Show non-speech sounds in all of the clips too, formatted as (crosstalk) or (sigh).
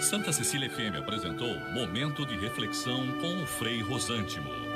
Santa Cecília FM apresentou Momento de Reflexão com o Frei Rosântimo.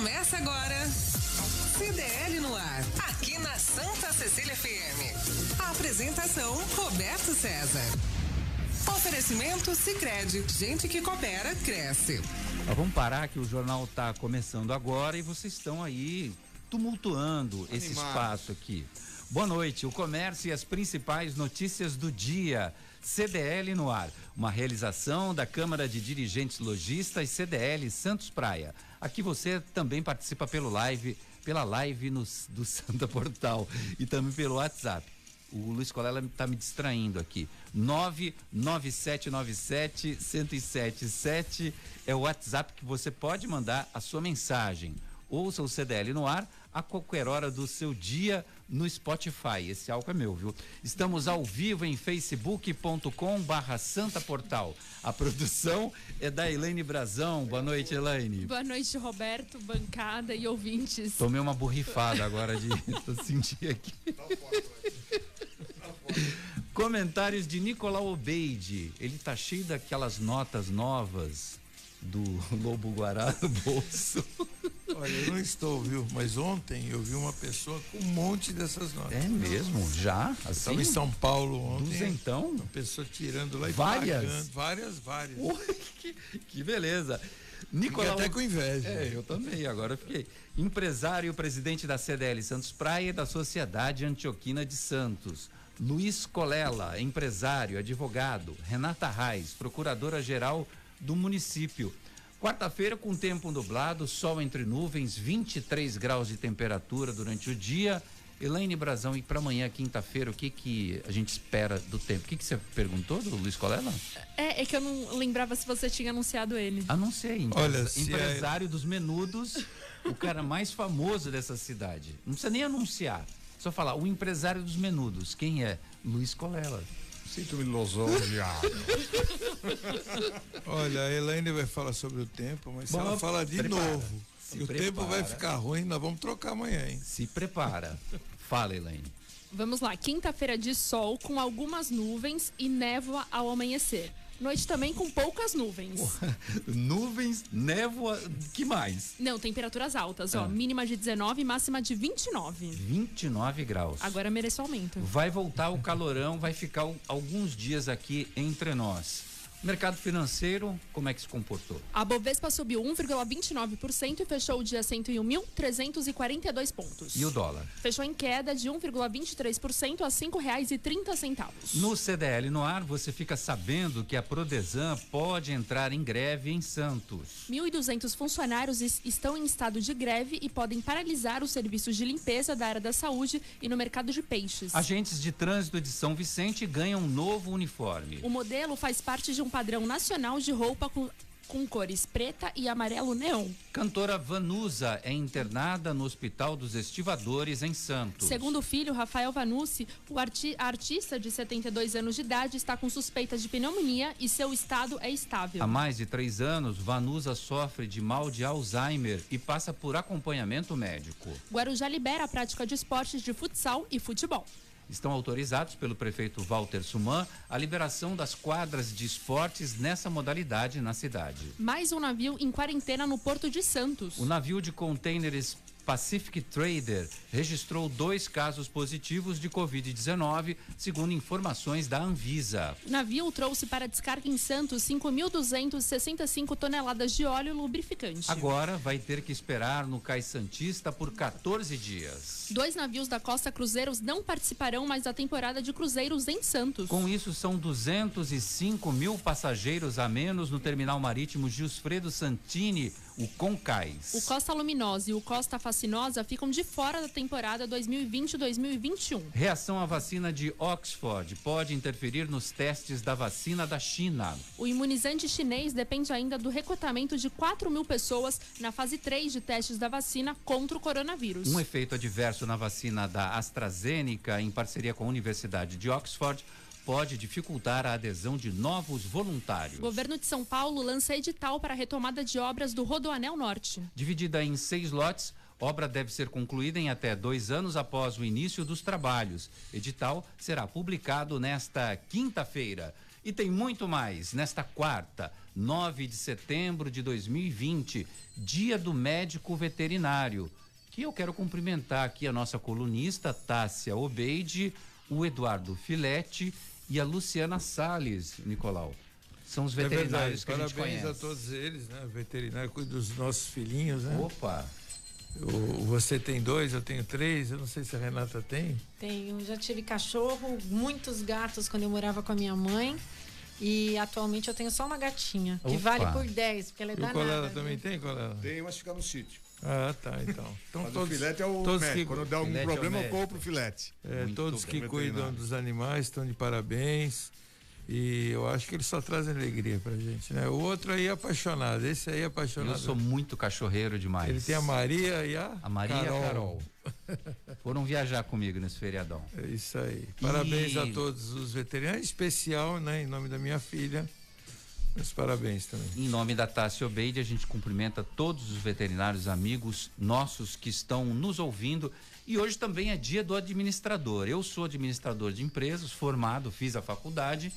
Começa agora. CDL no ar, aqui na Santa Cecília FM. A apresentação Roberto César. Oferecimento Sicredi, gente que coopera cresce. Ó, vamos parar que o jornal está começando agora e vocês estão aí tumultuando esse espaço aqui. Boa noite. O comércio e as principais notícias do dia. CDL no ar. Uma realização da Câmara de Dirigentes Logistas CDL Santos Praia. Aqui você também participa pelo live, pela live no, do (laughs) Santa Portal e também pelo WhatsApp. O Luiz Colela está me distraindo aqui. 99797 1077 é o WhatsApp que você pode mandar a sua mensagem. Ouça o CDL no ar a qualquer hora do seu dia no Spotify. Esse álcool é meu, viu? Estamos ao vivo em facebook.com barra Santa Portal. A produção é da Elaine Brazão. Boa noite, Elaine. Boa noite, Roberto, bancada e ouvintes. Tomei uma borrifada agora de (laughs) sentir aqui. Comentários de Nicolau Obeide. Ele tá cheio daquelas notas novas do Lobo Guará no bolso. Olha, eu não estou, viu? Mas ontem eu vi uma pessoa com um monte dessas notas. É mesmo? Já? Assim? Estava em São Paulo ontem. Duzentão? Uma pessoa tirando lá e Várias? pagando. Várias, várias. Ui, que, que beleza. Fiquei Nicolau... até com inveja. É, eu também, agora eu fiquei. Empresário e presidente da CDL Santos Praia e da Sociedade Antioquina de Santos. Luiz Colela, empresário, advogado. Renata Reis, procuradora-geral do município. Quarta-feira, com tempo nublado, sol entre nuvens, 23 graus de temperatura durante o dia. Elaine Brazão, e para amanhã, quinta-feira, o que, que a gente espera do tempo? O que, que você perguntou do Luiz Colela? É, é que eu não lembrava se você tinha anunciado ele. Anunciei. Olha, Olha, se empresário dos menudos, o cara mais famoso dessa cidade. Não precisa nem anunciar. Só falar, o empresário dos menudos. Quem é? Luiz Colela. Sinto-me lisonjeado. (laughs) Olha, a Elaine vai falar sobre o tempo, mas se Bom, ela falar de prepara. novo Se e o prepara. tempo vai ficar ruim, nós vamos trocar amanhã, hein? Se prepara. Fala, Elaine. Vamos lá, quinta-feira de sol com algumas nuvens e névoa ao amanhecer. Noite também com poucas nuvens. Nuvens, névoa, que mais? Não, temperaturas altas, ó. Ah. Mínima de 19 e máxima de 29. 29 graus. Agora mereço aumento. Vai voltar o calorão, vai ficar alguns dias aqui entre nós. Mercado financeiro, como é que se comportou? A Bovespa subiu 1,29% e fechou o dia a 101.342 pontos. E o dólar? Fechou em queda de 1,23% a R$ 5,30. No CDL no ar, você fica sabendo que a Prodesan pode entrar em greve em Santos. 1.200 funcionários es- estão em estado de greve e podem paralisar os serviços de limpeza da área da saúde e no mercado de peixes. Agentes de trânsito de São Vicente ganham um novo uniforme. O modelo faz parte de um padrão nacional de roupa com, com cores preta e amarelo neon. Cantora Vanusa é internada no Hospital dos Estivadores em Santos. Segundo o filho, Rafael Vanucci, o arti- artista de 72 anos de idade está com suspeita de pneumonia e seu estado é estável. Há mais de três anos, Vanusa sofre de mal de Alzheimer e passa por acompanhamento médico. Guarujá libera a prática de esportes de futsal e futebol. Estão autorizados pelo prefeito Walter Suman a liberação das quadras de esportes nessa modalidade na cidade. Mais um navio em quarentena no Porto de Santos. O navio de contêineres Pacific Trader registrou dois casos positivos de Covid-19, segundo informações da Anvisa. O navio trouxe para descarga em Santos 5.265 toneladas de óleo lubrificante. Agora vai ter que esperar no Cais Santista por 14 dias. Dois navios da Costa Cruzeiros não participarão mais da temporada de cruzeiros em Santos. Com isso, são 205 mil passageiros a menos no terminal marítimo Gilsfredo Santini, o Concais. O Costa Luminosa e o Costa Ficam de fora da temporada 2020-2021. Reação à vacina de Oxford pode interferir nos testes da vacina da China. O imunizante chinês depende ainda do recrutamento de 4 mil pessoas na fase 3 de testes da vacina contra o coronavírus. Um efeito adverso na vacina da AstraZeneca, em parceria com a Universidade de Oxford, pode dificultar a adesão de novos voluntários. O governo de São Paulo lança edital para a retomada de obras do Rodoanel Norte. Dividida em seis lotes, obra deve ser concluída em até dois anos após o início dos trabalhos. Edital será publicado nesta quinta-feira. E tem muito mais. Nesta quarta, 9 de setembro de 2020, Dia do Médico Veterinário. Que eu quero cumprimentar aqui a nossa colunista, Tássia Obeide, o Eduardo Filete e a Luciana Sales, Nicolau. São os É veterinários verdade. que a gente Parabéns conhece. a todos eles, né? Veterinário cuida dos nossos filhinhos, né? Opa! O- você tem dois, eu tenho três. Eu não sei se a Renata tem. Tenho, já tive cachorro, muitos gatos quando eu morava com a minha mãe. E atualmente eu tenho só uma gatinha, que Opa. vale por 10, porque ela é E o danada. Colela viu? também tem, Colela? Tem, mas fica no sítio. Ah, tá, então. (laughs) Então Mas todos, o filete é o todos médico. que, Quando dá algum é problema, eu médico. compro o filete. é, todos bem. que cuidam dos animais estão de parabéns. E eu acho que eles só trazem alegria pra gente, né? O outro aí é apaixonado, esse aí é Eu apaixonado. sou muito cachorreiro demais. Ele tem a Maria e a A Maria a Carol. (laughs) Foram viajar comigo nesse feriadão. É isso aí. Parabéns E- a todos os veterinários, em especial, né, em nome da minha filha. Meus parabéns também. Em nome da Tássia Obeide, a gente cumprimenta todos os veterinários amigos nossos que estão nos ouvindo. E hoje também é dia do administrador. Eu sou administrador de empresas, formado, fiz a faculdade,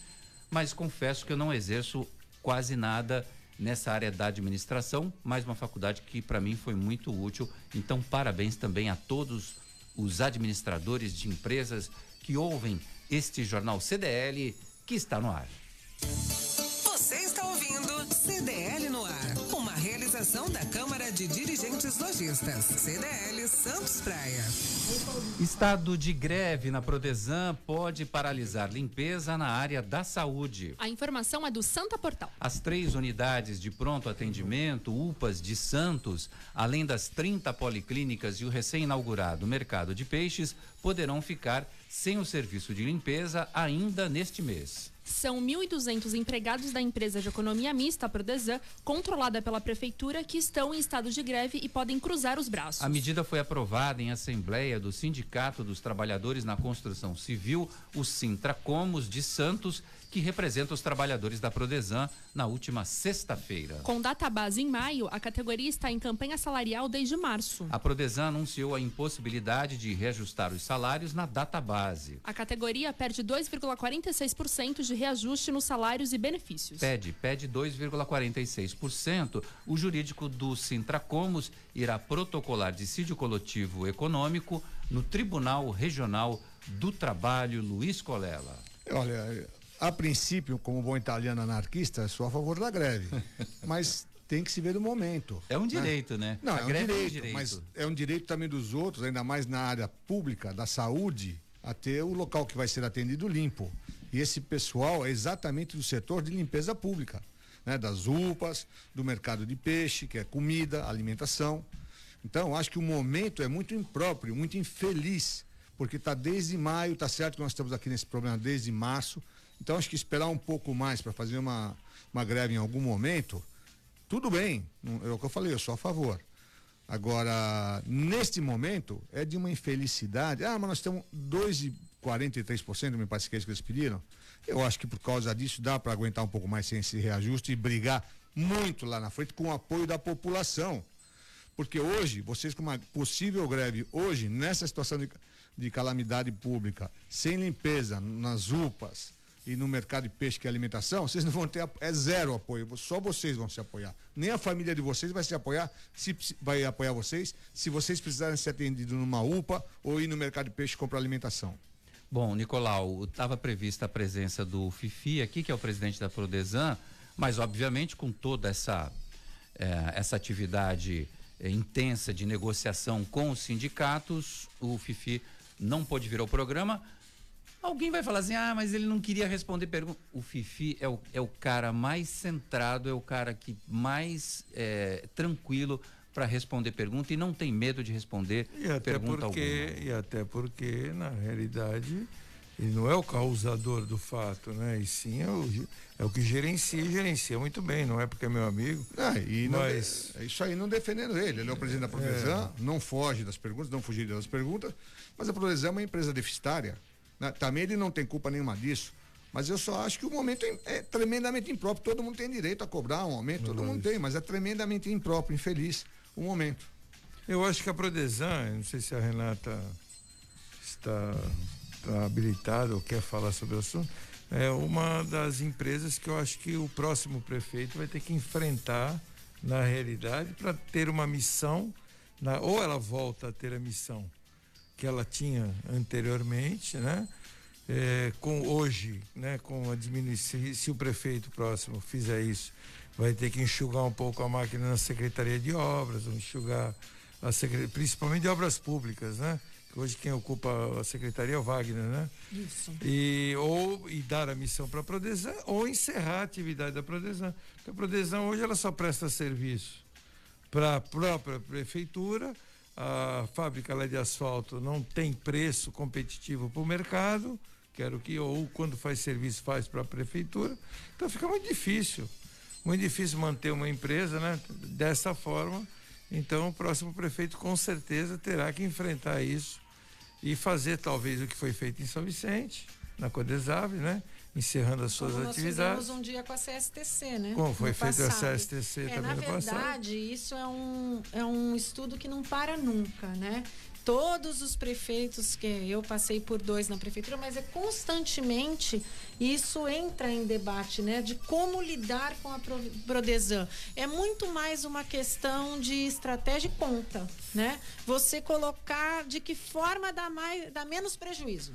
mas confesso que eu não exerço quase nada nessa área da administração, mas uma faculdade que para mim foi muito útil. Então, parabéns também a todos os administradores de empresas que ouvem este jornal CDL que está no ar. Você está ouvindo CDL no ar, realização da Câmara de Dirigentes Lojistas, CDL Santos Praia. Estado de greve na Prodesan pode paralisar limpeza na área da saúde. A informação é do Santa Portal. As três unidades de pronto atendimento, UPAs de Santos, além das 30 policlínicas e o recém-inaugurado mercado de peixes, poderão ficar sem o serviço de limpeza ainda neste mês. São 1.200 empregados da empresa de economia mista, Prodesan, controlada pela prefeitura, que estão em estado de greve e podem cruzar os braços. A medida foi aprovada em assembleia do Sindicato dos Trabalhadores na Construção Civil, o Sintracomos de Santos, que representa os trabalhadores da Prodesan na última sexta-feira. Com data base em maio, a categoria está em campanha salarial desde março. A Prodesan anunciou a impossibilidade de reajustar os salários na data base. A categoria perde 2,46% de reajuste nos salários e benefícios. Pede, pede 2,46%. O jurídico do Sintracomos irá protocolar dissídio coletivo econômico no Tribunal Regional do Trabalho Luiz Colela. Olha, a princípio, como bom italiano anarquista, sou a favor da greve. (laughs) mas tem que se ver o momento. É um né? direito, né? Não, A é um, greve direito, mas é um direito também dos outros, ainda mais na área pública, da saúde, a ter o local que vai ser atendido limpo. E esse pessoal é exatamente do setor de limpeza pública, né? Das UPAs, do mercado de peixe, que é comida, alimentação. Então, acho que o momento é muito impróprio, muito infeliz, porque está desde maio, tá certo que nós estamos aqui nesse problema desde março. Então, acho que esperar um pouco mais para fazer uma, uma greve em algum momento, tudo bem, é o que eu falei, eu sou a favor. Agora, neste momento, é de uma infelicidade. Ah, mas nós temos 2,43%, me parece que é isso que eles pediram. Eu acho que por causa disso dá para aguentar um pouco mais sem esse reajuste e brigar muito lá na frente com o apoio da população. Porque hoje, vocês com uma possível greve, hoje, nessa situação de, de calamidade pública, sem limpeza nas UPAs, e no mercado de peixe que é alimentação, vocês não vão ter é zero apoio, só vocês vão se apoiar. Nem a família de vocês vai se apoiar, se vai apoiar vocês, se vocês precisarem ser atendidos numa UPA ou ir no mercado de peixe comprar alimentação. Bom, Nicolau, estava prevista a presença do Fifi aqui, que é o presidente da Prodesan, mas obviamente com toda essa, eh, essa atividade eh, intensa de negociação com os sindicatos, o Fifi não pôde vir ao programa. Alguém vai falar assim, ah, mas ele não queria responder perguntas. O Fifi é o, é o cara mais centrado, é o cara que mais eh, tranquilo para responder pergunta e não tem medo de responder E até pergunta porque, alguma. e até porque, na realidade, ele não é o causador do fato, né? E sim é o, é o que gerencia e gerencia muito bem, não é porque é meu amigo. Ah, e não mas de- isso aí não defendendo ele. Ele é o presidente da Prodesan, não foge das perguntas, não fugiria das perguntas, mas a Prodesan é uma empresa deficitária. Né? Também ele não tem culpa nenhuma disso. Mas eu só acho que o momento é, é tremendamente impróprio. Todo mundo tem direito a cobrar um aumento, todo mundo tem, mas é tremendamente impróprio, infeliz o momento. eu acho que a Prodesan, não sei se a Renata está, está habilitada ou quer falar sobre o assunto, é uma das empresas que eu acho que o próximo prefeito vai ter que enfrentar na realidade para ter uma missão, na, ou ela volta a ter a missão que ela tinha anteriormente, né? É, com hoje, né, com a diminuição, se, se o prefeito próximo fizer isso, vai ter que enxugar um pouco a máquina na Secretaria de Obras, enxugar a secre- principalmente de obras públicas, né? Hoje quem ocupa a secretaria é o Wagner, né? Isso. E, ou e dar a missão para a Prodesan ou encerrar a atividade da Prodesan. Porque a Prodesan hoje ela só presta serviço para a própria prefeitura. A fábrica lá de asfalto não tem preço competitivo para o mercado, que era o que, ou quando faz serviço faz para a prefeitura. Então fica muito difícil, muito difícil manter uma empresa né, dessa forma. Então o próximo prefeito com certeza terá que enfrentar isso e fazer talvez o que foi feito em São Vicente, na Codesave, né? Encerrando as suas Como nós atividades. fizemos um dia com a CSTC, né? Como foi No feito a passado. CSTC É, também na no passado. verdade, isso é um, é um estudo que não para nunca, né? Todos os prefeitos que eu passei por dois na prefeitura, mas é constantemente isso entra em debate, né? De como lidar com a Pro- Prodesan. É muito mais uma questão de estratégia e conta, né? Você colocar de que forma dá, mais, dá menos prejuízo.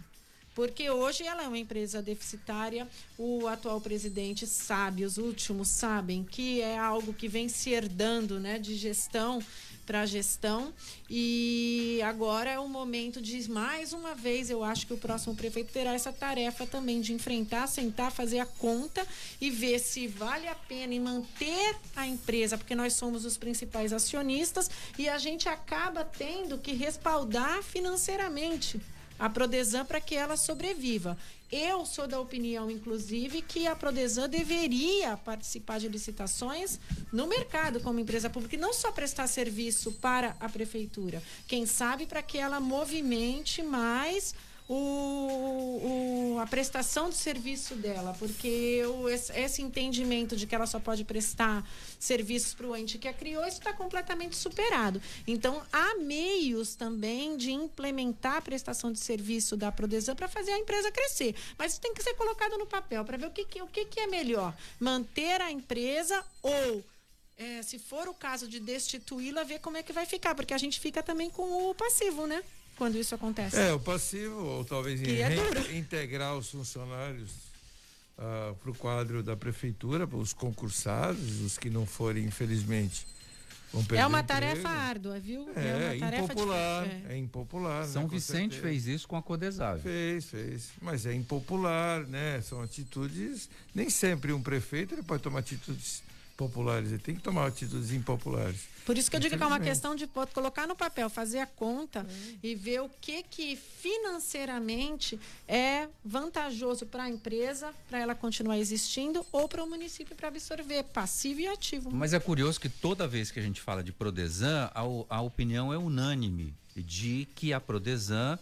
Porque hoje ela é uma empresa deficitária, o atual presidente sabe, os últimos sabem que é algo que vem se herdando, né, de gestão para gestão. E agora é o momento de mais uma vez, eu acho que o próximo prefeito terá essa tarefa também de enfrentar, sentar, fazer a conta e ver se vale a pena em manter a empresa, porque nós somos os principais acionistas e a gente acaba tendo que respaldar financeiramente a Prodesan para que ela sobreviva. Eu sou da opinião, inclusive, que a Prodesan deveria participar de licitações no mercado como empresa pública e não só prestar serviço para a prefeitura. Quem sabe para que ela movimente mais o, o- a prestação de serviço dela, porque o- esse, esse entendimento de que ela só pode prestar serviços para o ente que a criou, isso está completamente superado. Então, há meios também de implementar a prestação de serviço da Prodesan para fazer a empresa crescer. Mas isso tem que ser colocado no papel para ver o que, que- o que, que é melhor: manter a empresa ou. é, se for o caso de destituí-la, ver como é que vai ficar, porque a gente fica também com o passivo, né? Quando isso acontece. É, o passivo, ou talvez é (laughs) integrar os funcionários para o quadro da prefeitura, para os concursados, os que não forem, infelizmente, vão perder É uma emprego. tarefa árdua, viu? É, uma tarefa impopular, difícil, é. é impopular. São né, Vicente certeza. fez isso com a Codesave. Fez, fez. Mas é impopular, né? São atitudes. Nem sempre um prefeito ele pode tomar atitudes populares, ele tem que tomar atitudes impopulares. Por isso que eu digo que é uma questão de colocar no papel, fazer a conta e ver o que que financeiramente é vantajoso para a empresa, para ela continuar existindo, ou para o município para absorver passivo e ativo. Mas é curioso que toda vez que a gente fala de Prodesan, a, a opinião é unânime de que a Prodesan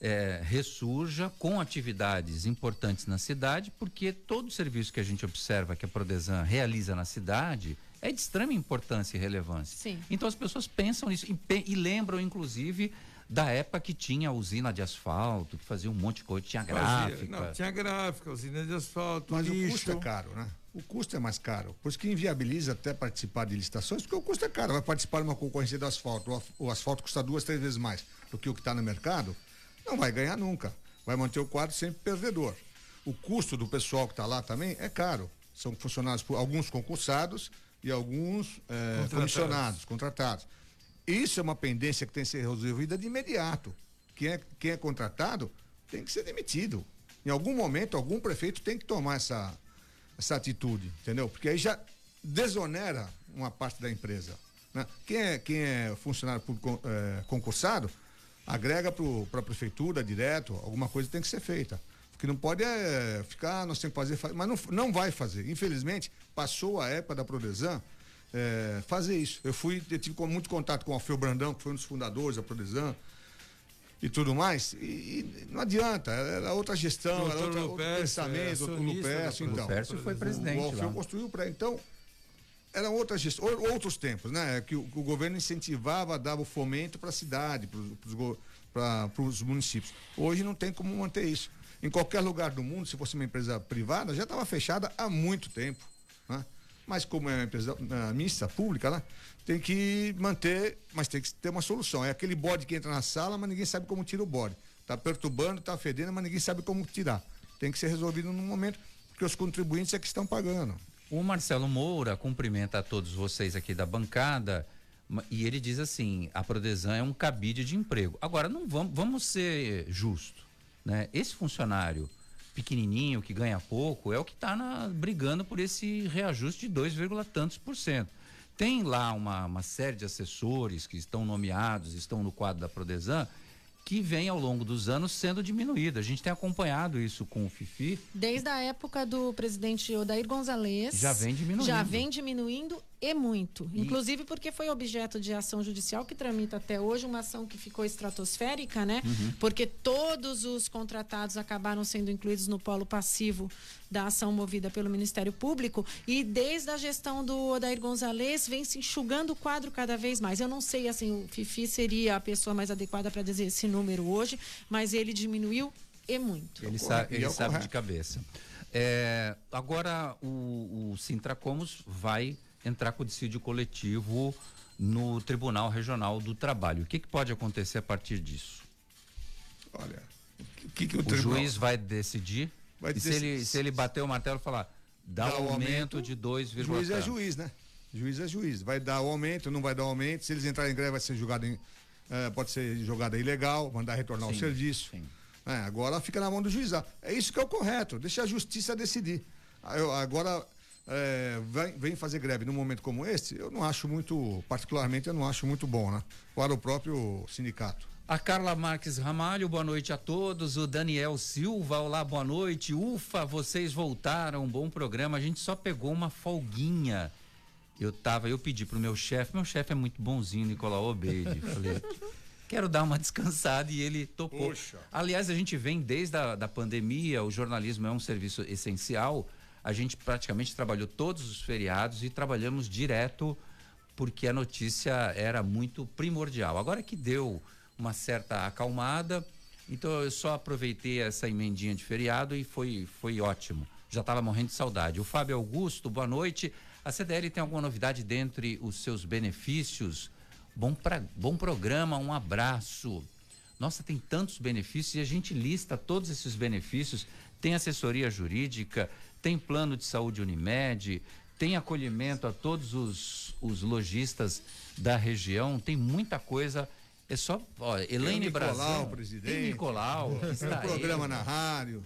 é, ressurja com atividades importantes na cidade, porque todo o serviço que a gente observa que a Prodesan realiza na cidade é de extrema importância e relevância. Sim. Então as pessoas pensam nisso e, e lembram, inclusive, da época que tinha usina de asfalto, que fazia um monte de coisa, tinha Fazia- gráfica. Não, tinha gráfica, usina de asfalto, Mas o lixo. custo é caro, né? O custo é mais caro. Por isso que inviabiliza até participar de licitações, porque o custo é caro. Vai participar de uma concorrência do asfalto. O O asfalto custa duas, três vezes mais do que o que está no mercado. Não vai ganhar nunca. Vai manter o quadro sempre perdedor. O custo do pessoal que está lá também é caro. São funcionários, por alguns concursados e alguns eh, Contratados. comissionados, contratados. Isso é uma pendência que tem que ser resolvida de imediato. Quem é, quem é contratado tem que ser demitido. Em algum momento, algum prefeito tem que tomar essa, essa atitude, entendeu? Porque aí já desonera uma parte da empresa. né? Quem, é, quem é funcionário público eh, concursado, agrega para a prefeitura direto, alguma coisa tem que ser feita. Porque não pode é, ficar, "Ah, nós temos que fazer, fa-", mas não, não vai fazer. Infelizmente, passou a época da Prodesan eh, fazer isso. Eu fui, eu tive com- muito contato com o Alfeu Brandão, que foi um dos fundadores da Prodesan, e tudo mais, e, e não adianta, era outra gestão, era Doutor outra, outro Lupércio, é pensamento, doutor acionista da Lupércio, então. Lupércio foi presidente O Alfeu lá. construiu para então eram outras outros tempos, né? Que o, que o governo incentivava, dava o fomento para a cidade, para os municípios. Hoje não tem como manter isso. Em qualquer lugar do mundo, se fosse uma empresa privada, já estava fechada há muito tempo. Né? Mas como é uma empresa ah, mista, pública, né? tem que manter, mas tem que ter uma solução. É aquele bode que entra na sala, mas ninguém sabe como tira o bode. Está perturbando, está fedendo, mas ninguém sabe como tirar. Tem que ser resolvido no momento, porque os contribuintes é que estão pagando. O Marcelo Moura cumprimenta a todos vocês aqui da bancada e ele diz assim: a Prodesan é um cabide de emprego. Agora, não vamos, vamos ser justos. Né? Esse funcionário pequenininho que ganha pouco é o que está brigando por esse reajuste de 2, vírgula tantos por cento. Tem lá uma, uma série de assessores que estão nomeados, estão no quadro da Prodesan, que vem ao longo dos anos sendo diminuída. A gente tem acompanhado isso com o Fifi. Desde a época do presidente Odair Gonzalez. Já vem diminuindo. Já vem diminuindo e muito. Inclusive porque foi objeto de ação judicial que tramita até hoje, uma ação que ficou estratosférica, né? Uhum. Porque todos os contratados acabaram sendo incluídos no polo passivo da ação movida pelo Ministério Público e desde a gestão do Odair Gonzalez vem se enxugando o quadro cada vez mais. Eu não sei assim, o Fifi seria a pessoa mais adequada para dizer esse número hoje, mas ele diminuiu e muito. Ele, sa- E ele é o sabe de cabeça. É, agora, o, o Sintracomos vai entrar com o dissídio coletivo no Tribunal Regional do Trabalho. O que, que pode acontecer a partir disso? Olha, o que, que o, O tribunal- juiz vai decidir? Vai e se ele, se ele bater o martelo e falar, dá, Dá um aumento, aumento, de 2, Juiz é juiz, né? Juiz é juiz. Vai dar o aumento, não vai dar o aumento. Se eles entrarem em greve, vai ser julgado em, eh, pode ser jogada ilegal, mandar retornar Sim, o serviço. É, agora fica na mão do juizado. É isso que é o correto. Deixa a justiça decidir. Ah, eu- Agora eh, vai- vem fazer greve num momento como esse, eu não acho muito, particularmente, eu não acho muito bom, né? Para o próprio sindicato. A Carla Marques Ramalho, boa noite a todos. O Daniel Silva, olá, boa noite. Ufa, vocês voltaram, bom programa. A gente só pegou uma folguinha. Eu tava, eu pedi pro meu chefe, meu chefe é muito bonzinho, Nicolau Obeide. (laughs) Falei, quero dar uma descansada e ele topou. Poxa. Aliás, a gente vem desde a da pandemia, o jornalismo é um serviço essencial. A gente praticamente trabalhou todos os feriados e trabalhamos direto porque a notícia era muito primordial. Agora que deu uma certa acalmada, então eu só aproveitei essa emendinha de feriado e foi, foi ótimo. Já estava morrendo de saudade. O Fábio Augusto, boa noite. A CDL tem alguma novidade dentre os seus benefícios? Bom, pra, bom programa, um abraço. Nossa, tem tantos benefícios e a gente lista todos esses benefícios. Tem assessoria jurídica, tem plano de saúde Unimed, tem acolhimento a todos os, os lojistas da região, tem muita coisa. É só, ó, Elaine Nicolau, Brasil. presidente. Tem Nicolau. Tem um programa ele. na rádio.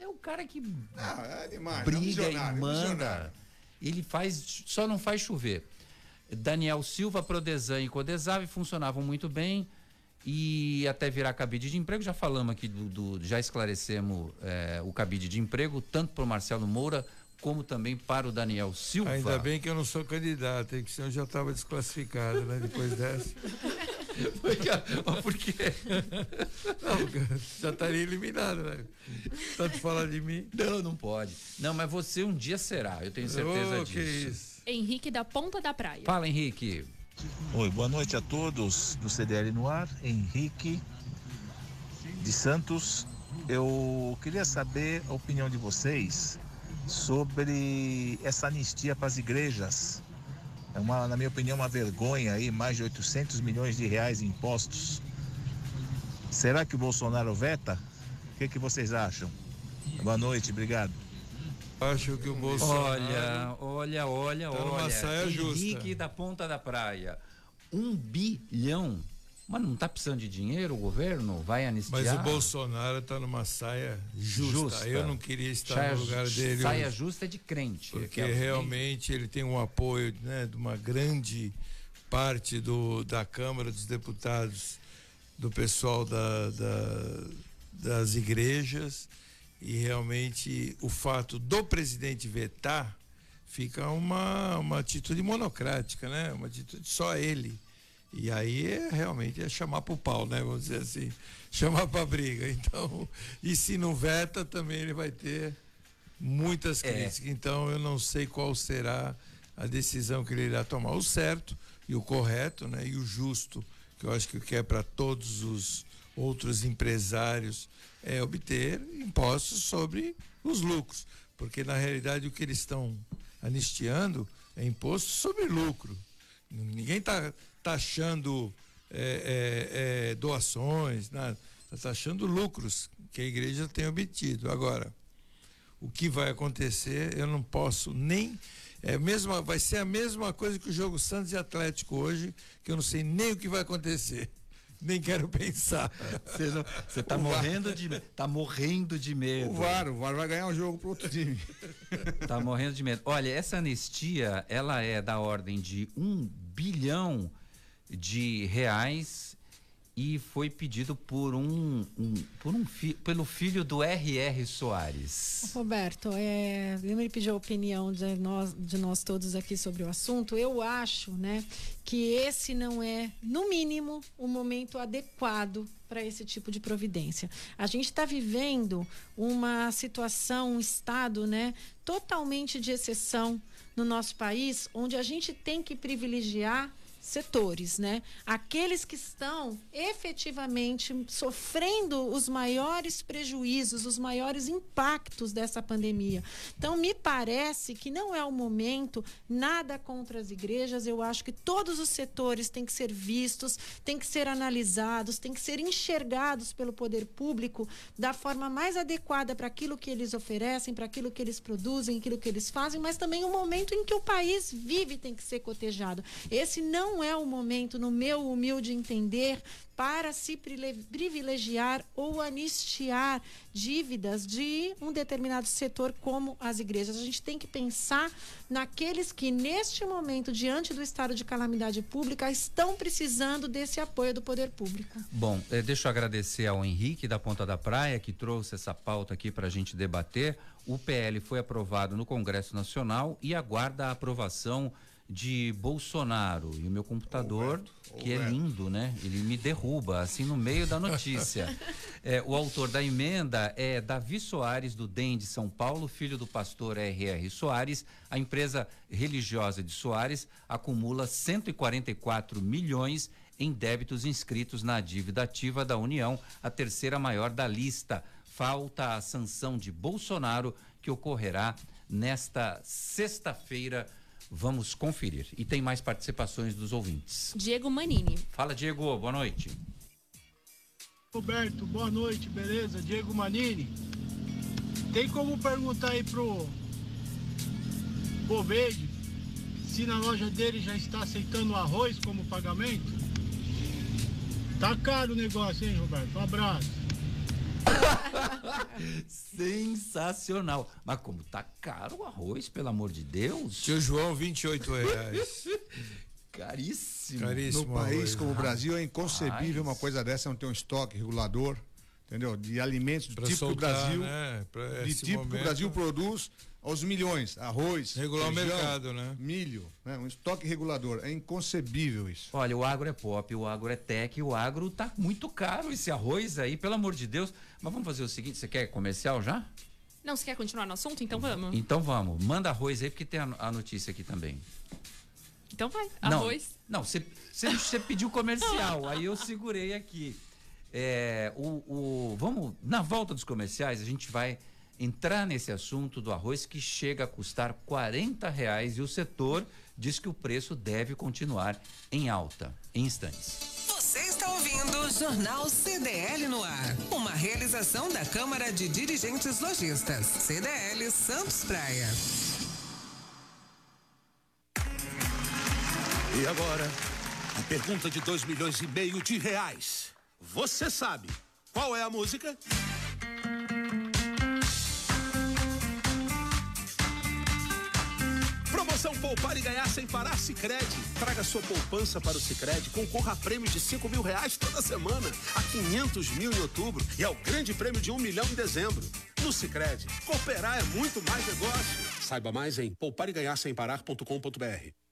É o cara que Ah, é demais. é briga e visionário, manda. visionário. Ele faz, só não faz chover. Daniel Silva, Prodesan e Codesave funcionavam muito bem e até virar cabide de emprego. Já falamos aqui do, do- já esclarecemos eh, o cabide de emprego, tanto para o Marcelo Moura como também para o Daniel Silva. Ainda bem que eu não sou candidato, hein, que senão eu já estava desclassificado, né? Depois dessa. (laughs) Mas por quê? Não, já estaria eliminado, né? Tanto falar de mim. Não, não pode. Não, mas você um dia será, eu tenho certeza que disso. isso. Henrique da Ponta da Praia. Fala, Henrique. Oi, boa noite a todos do CDL no ar, Henrique de Santos. Eu queria saber a opinião de vocês sobre essa anistia para as igrejas. É uma, na minha opinião, uma vergonha aí, mais de 800 milhões de reais em impostos. Será que o Bolsonaro veta? O que, que vocês acham? Boa noite, obrigado. Acho que o Bolsonaro. Olha, olha, olha, Tá olha. saia justa. Henrique da Ponta da Praia. Um bilhão. Mas não tá precisando de dinheiro o governo? Vai anistiar? Mas o Bolsonaro está numa saia justa. Justa. Eu não queria estar Saia- no lugar dele. Saia hoje, justa é de crente. Porque que é realmente ele tem um apoio né, de uma grande parte do, da Câmara dos Deputados, do pessoal da, da- das igrejas. E realmente o fato do presidente vetar fica uma, uma atitude monocrática, né? Uma atitude só ele. E aí é, realmente é chamar pro pau, né? Vamos dizer assim, (laughs) chamar pra briga. Então, e se não veta, também ele vai ter muitas É. críticas. Então, eu não sei qual será a decisão que ele irá tomar. O certo e o correto, né? E o justo, que eu acho que o que é para todos os outros empresários é obter impostos sobre os lucros. Porque, na realidade, o que eles estão anistiando é imposto sobre lucro. Ninguém está taxando é, é, é, doações, nada. Está taxando lucros que a igreja tem obtido. Agora, o que vai acontecer, eu não posso nem. É mesma, vai ser a mesma coisa que o jogo Santos e Atlético hoje, que eu não sei nem o que vai acontecer. Nem quero pensar. Você, não- você tá O VAR- morrendo de medo. Tá morrendo de medo. O VAR, o VAR vai ganhar o jogo pro outro time. Tá morrendo de medo. Olha, essa anistia, ela é da ordem de um bilhão de reais e foi pedido por um, um- por um fi- pelo filho do R.R. Soares. Roberto, é, ele pediu a opinião de nós, de nós todos aqui sobre o assunto. Eu acho, né, que esse não é, no mínimo, o momento adequado para esse tipo de providência. A gente está vivendo uma situação, um estado, né, totalmente de exceção no nosso país, onde a gente tem que privilegiar setores, né? Aqueles que estão efetivamente sofrendo os maiores prejuízos, os maiores impactos dessa pandemia. Então, me parece que não é o momento nada contra as igrejas. Eu acho que todos os setores têm que ser vistos, têm que ser analisados, têm que ser enxergados pelo poder público da forma mais adequada para aquilo que eles oferecem, para aquilo que eles produzem, aquilo que eles fazem, mas também o momento em que o país vive tem que ser cotejado. Esse não é o momento, no meu humilde entender, para se privilegiar ou anistiar dívidas de um determinado setor como as igrejas. A gente tem que pensar naqueles que neste momento, diante do estado de calamidade pública, estão precisando desse apoio do poder público. Bom, eh, deixa eu agradecer ao Henrique da Ponta da Praia que trouxe essa pauta aqui para a gente debater. O PL foi aprovado no Congresso Nacional e aguarda a aprovação de Bolsonaro. E o meu computador, que é lindo, né? Ele me derruba, assim, no meio da notícia. (laughs) É, o autor da emenda é Davi Soares, do DEM de São Paulo, filho do pastor R.R. Soares. A empresa religiosa de Soares acumula 144 milhões em débitos inscritos na dívida ativa da União, a terceira maior da lista. Falta a sanção de Bolsonaro, que ocorrerá nesta sexta-feira. Vamos conferir. E tem mais participações dos ouvintes. Diego Manini. Fala, Diego, boa noite. Roberto, boa noite, beleza? Diego Manini. Tem como perguntar aí pro Boverde se na loja dele já está aceitando o arroz como pagamento? Tá caro o negócio, hein, Roberto? Um abraço. Sensacional. Mas como tá caro o arroz, pelo amor de Deus. Tio João, 28 reais. (laughs) Caríssimo. Caríssimo. No país arroz. como o Brasil é inconcebível Rapaz. uma coisa dessa, não ter um estoque regulador, entendeu? De alimentos do Pra tipo soltar, que o Brasil, né? Pra de tipo que o momento. Brasil produz aos milhões, arroz, Regular o feijão, mercado, né? milho, né? um estoque regulador, é inconcebível isso. Olha, o agro é pop, o agro é tech, o agro tá muito caro esse arroz aí, pelo amor de Deus. Mas vamos fazer o seguinte, você quer comercial já? Não, você quer continuar no assunto? Então vamos. Então vamos, manda arroz aí porque tem a, a notícia aqui também. Então vai, arroz. Não, você, você, você pediu comercial, (laughs) aí eu segurei aqui. É, o, o- vamos, na volta dos comerciais, a gente vai entrar nesse assunto do arroz que chega a custar 40 reais e o setor diz que o preço deve continuar em alta. Em instantes. Você está ouvindo Jornal CDL no ar. Uma realização da Câmara de Dirigentes Lojistas. CDL Santos Praia. E agora, a pergunta de 2 milhões e meio de reais. Você sabe qual é a música? Poupar e Ganhar Sem Parar Sicredi. Traga sua poupança para o Sicredi, concorra a prêmio de 5 mil reais toda semana, a 500 mil em outubro e ao grande prêmio de 1 milhão em dezembro. No Sicredi, cooperar é muito mais negócio. Saiba mais em poupareganharsemparar.com.br.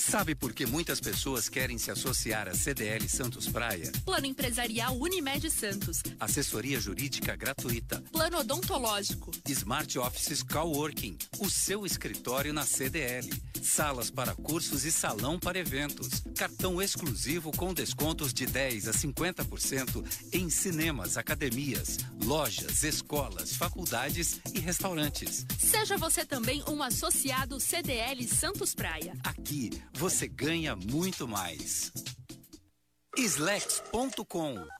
Sabe por que muitas pessoas querem se associar à CDL Santos Praia? Plano empresarial Unimed Santos. Assessoria jurídica gratuita. Plano odontológico. Smart Offices Coworking, o seu escritório na CDL. Salas para cursos e salão para eventos. Cartão exclusivo com descontos de 10 a 50% em cinemas, academias, lojas, escolas, faculdades e restaurantes. Seja você também um associado CDL Santos Praia. Aqui você ganha muito mais. Slex.com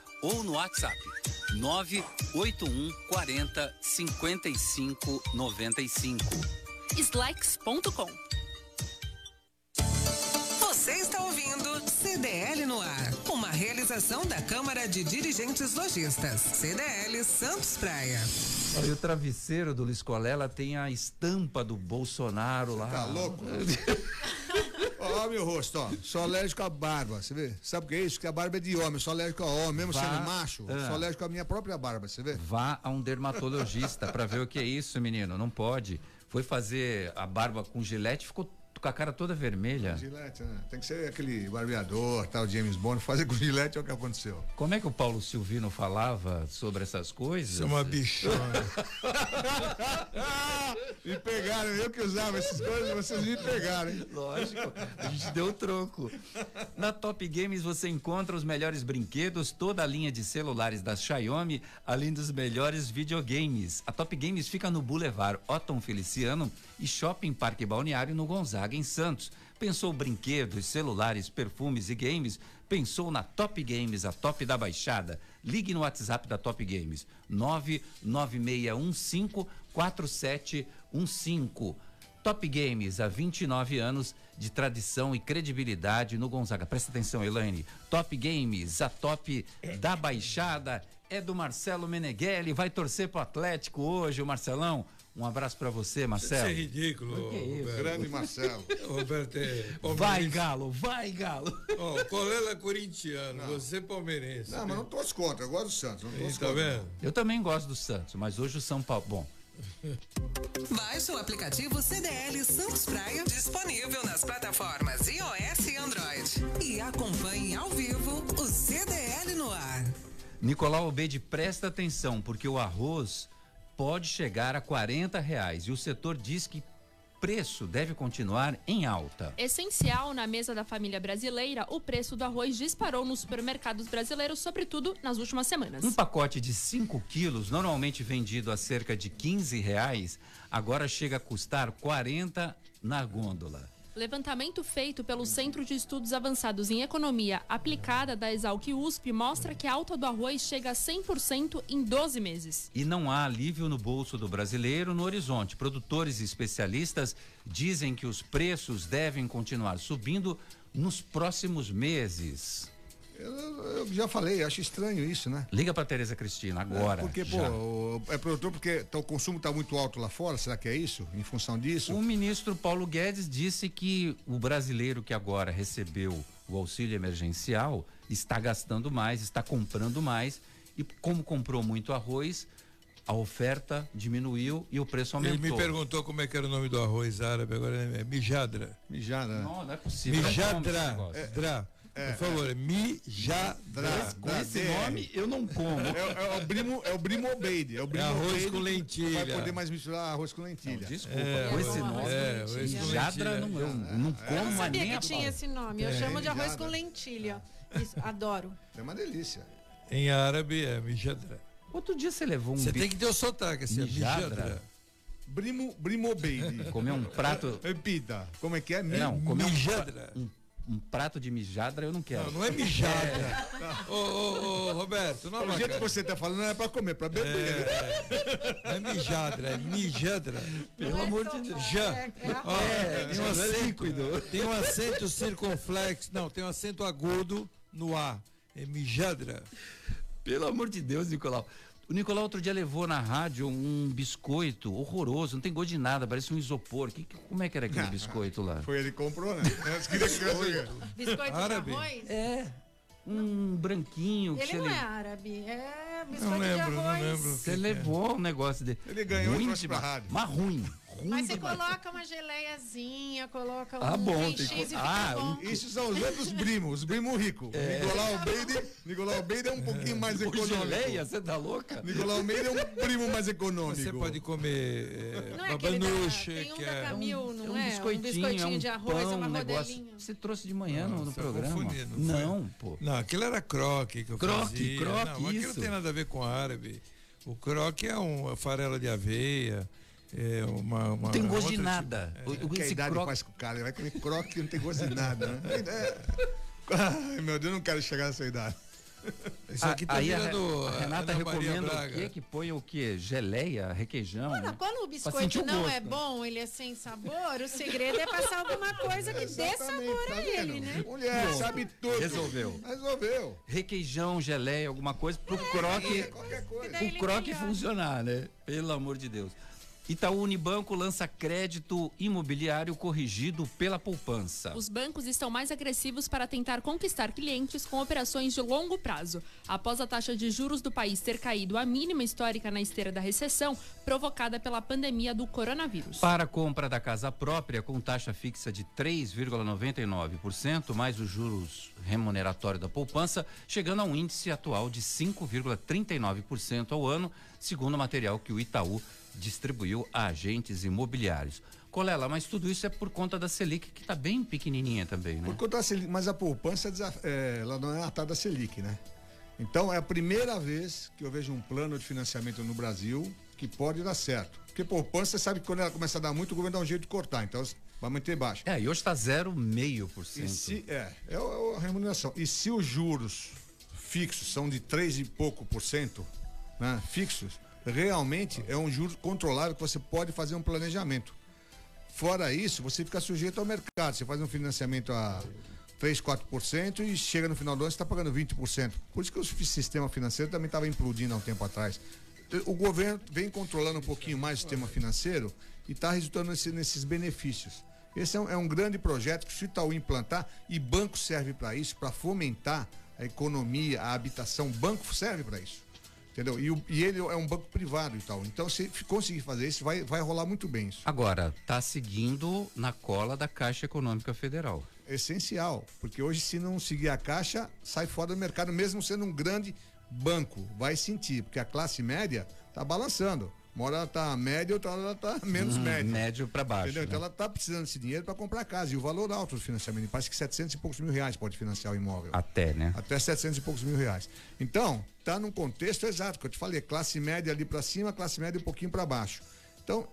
ou no WhatsApp 981 40 55 95. Slex.com. Você está ouvindo CDL no ar. Uma realização da Câmara de Dirigentes Lojistas. CDL Santos Praia. Olha, e o travesseiro do Luiz Colela tem a estampa do Bolsonaro lá. Tá louco? (laughs) Ó, meu rosto, ó. Sou alérgico à barba, você vê? Sabe o que é isso? Que a barba é de homem, sou alérgico a homem, mesmo Vá- sendo macho, Ah. sou alérgico à minha própria barba, você vê? Vá a um dermatologista para ver o que é isso, menino. Não pode. Foi fazer a barba com gilete, ficou com a cara toda vermelha. Gilete, né? Tem que ser aquele barbeador, tal, James Bond, (laughs) fazer com gilete é o que aconteceu. Como é que o Paulo Silvino falava sobre essas coisas? Isso é uma bichona. (laughs) me pegaram, eu que usava essas coisas, vocês me pegaram, hein? Lógico, a gente deu o troco. Na Top Games você encontra os melhores brinquedos, toda a linha de celulares da Xiaomi, além dos melhores videogames. A Top Games fica no Boulevard Otton Feliciano e Shopping Parque Balneário no Gonzaga, em Santos. Pensou brinquedos, celulares, perfumes e games? Pensou na Top Games, a top da baixada. Ligue no WhatsApp da Top Games, 996154715. Top Games, há 29 anos de tradição e credibilidade no Gonzaga. Presta atenção, Elaine. Top Games, a top da baixada, é do Marcelo Meneghelli. Vai torcer pro Atlético hoje, o Marcelão. Um abraço pra você, Marcelo. Isso é ridículo. Que isso? Roberto. Grande Marcelo. (laughs) Roberto é Vai. Galo, vai, Galo. Ó, o Colela é corintiano, você é palmeirense. Não, mas não torço contra, eu gosto do Santos, não torço tá contra. vendo? Eu também gosto do Santos, mas hoje o São Paulo. Bom, (laughs) Baixe o aplicativo CDL Santos Praia, disponível nas plataformas iOS e Android. E acompanhe ao vivo o CDL no ar. Nicolau Obede, presta atenção, porque o arroz pode chegar a 40 reais e o setor diz que preço deve continuar em alta. Essencial na mesa da família brasileira, o preço do arroz disparou nos supermercados brasileiros, sobretudo nas últimas semanas. Um pacote de 5 quilos, normalmente vendido a cerca de 15 reais, agora chega a custar 40 na gôndola. Levantamento feito pelo Centro de Estudos Avançados em Economia Aplicada da Exalc USP mostra que a alta do arroz chega a 100% em 12 meses. E não há alívio no bolso do brasileiro no horizonte. Produtores e especialistas dizem que os preços devem continuar subindo nos próximos meses. Eu, eu já falei, acho estranho isso, né? Liga pra Tereza Cristina agora. É, porque, pô, já. o- é produtor porque tá- o consumo está muito alto lá fora, será que é isso? Em função disso? O ministro Paulo Guedes disse que o brasileiro que agora recebeu o auxílio emergencial está gastando mais, está comprando mais e como comprou muito arroz, a oferta diminuiu e o preço Ele aumentou. me perguntou como é que era o nome do arroz árabe, agora é mijadra. Mijadra. Não, não é possível. Mijadra. Não Dra. Por favor, é mijadra. Com esse nome eu não como. É, é o brimo, é o brimo obeide. É, o brimo arroz obeide com lentilha. Não vai poder mais misturar arroz com lentilha. Desculpa, É, com esse é, nome. é, com Mijadra lentilha. não, eu não como, Eu não sabia que tinha esse nome. Eu É, chamo de arroz com lentilha. Isso, adoro. É uma delícia. Em árabe é mijadra. Outro dia você levou um Você tem que ter o sotaque, assim, é Mijadra. mijadra. Brimo, brimo obeide. Comer um prato. Repita. Como é que é? Mi- Não, comer um, Mijadra. um, um prato de mijadra eu não quero. Não, não é mijadra. Ô, ô, ô, Roberto, não O jeito que você tá falando não é pra comer, é pra beber. Não é mijadra, é mijadra. Pelo amor de Deus. Já. É, é tem um é acento, tem um acento circunflexo, não, tem um acento agudo no A. É mijadra. Pelo amor de Deus, Nicolau. O Nicolau outro dia levou na rádio um biscoito horroroso, não tem gosto de nada, parece um isopor. Que, que- como é que era aquele (laughs) biscoito lá? Foi ele que comprou, né? (laughs) Eu- Biscoito Árabe. de arroz? É. Um branquinho que Ele não é árabe, é biscoito Não lembro, de não arroz. lembro. o você que que é. levou um negócio dele. Ele ganhou e ruim trouxe pra rádio. Mas ruim. Ruim Mas você demais. coloca uma geleiazinha, coloca um Ah, bom, tem cheese co- e ah, fica bom. Isso são os outros (laughs) primos, os primos ricos. Nicolau Almeida, Nicolau Almeida é um pouquinho mais Com econômico. geleia, você tá louca? Nicolau Almeida é um primo mais econômico. Você pode comer é, Não é aquele da, babanuche, tem um que da é... Camil, não é um é? biscoitinho, um biscoitinho é um de arroz, pão, é uma um negócio. rodelinha. Você trouxe de manhã no, no tá programa. Não, foi? pô. Não, aquilo era croque que eu Croque, fazia. croque, não, mas aquilo isso. não tem nada a ver com árabe. O croque é uma farela de aveia, é uma... uma Não tem gosto de tipo- nada. O- o- que a esse idade croque- faz com o cara, ele vai comer croque que não tem gosto de nada, né? (laughs) É. Ai, meu Deus, eu não quero chegar nessa idade. Isso aqui tá aí a, virando a Renata recomenda o quê? Que põe o quê? Geleia, requeijão? Olha, né? quando o biscoito o não gosto. é bom, ele é sem sabor, o segredo é passar alguma coisa que dê sabor tá a ele, né? Mulher, sabe tudo. Resolveu. Resolveu. Requeijão, geleia, alguma coisa pro croque, daí o ele croque funcionar, né? Pelo amor de Deus. Itaú Unibanco lança crédito imobiliário corrigido pela poupança. Os bancos estão mais agressivos para tentar conquistar clientes com operações de longo prazo. Após a taxa de juros do país ter caído à mínima histórica na esteira da recessão, provocada pela pandemia do coronavírus. Para a compra da casa própria com taxa fixa de 3,99%, mais os juros remuneratórios da poupança, chegando a um índice atual de 5,39% ao ano, segundo o material que o Itaú distribuiu a agentes imobiliários. Colela, mas tudo isso é por conta da Selic, que está bem pequenininha também, né? Por conta da Selic, mas a poupança é é, ela não é a tal da Selic, né? Então é a primeira vez que eu vejo um plano de financiamento no Brasil que pode dar certo. Porque poupança, você sabe que quando ela começa a dar muito, o governo dá um jeito de cortar, então vai manter baixo. É, e hoje está 0,5%. E se, é, é é a remuneração. E se os juros fixos são de 3 e pouco por cento, né, fixos, realmente é um juro controlável que você pode fazer um planejamento. Fora isso, você fica sujeito ao mercado. Você faz um financiamento a 3, 4% e chega no final do ano você está pagando 20%. Por isso que o sistema financeiro também estava implodindo há um tempo atrás. O governo vem controlando um pouquinho mais o sistema financeiro e está resultando nesse- nesses benefícios. Esse é um, é um grande projeto que o Itaú implantar e banco serve para isso, para fomentar a economia, a habitação. Banco serve para isso. Entendeu? E, o- e ele é um banco privado e tal. Então, se conseguir fazer isso, vai, vai rolar muito bem isso. Agora, está seguindo na cola da Caixa Econômica Federal. essencial, porque hoje se não seguir a caixa, sai fora do mercado, mesmo sendo um grande banco, vai sentir, porque a classe média tá balançando. Uma hora ela tá média, outra hora ela tá menos Hum, média. médio para baixo. Entendeu? né? Então ela tá precisando desse dinheiro para comprar casa. E o valor alto do financiamento, parece que 700 e poucos mil reais pode financiar o imóvel. Até, né? Até 700 e poucos mil reais. Então, tá num contexto exato, que eu te falei, classe média ali para cima, classe média um pouquinho para baixo. Então,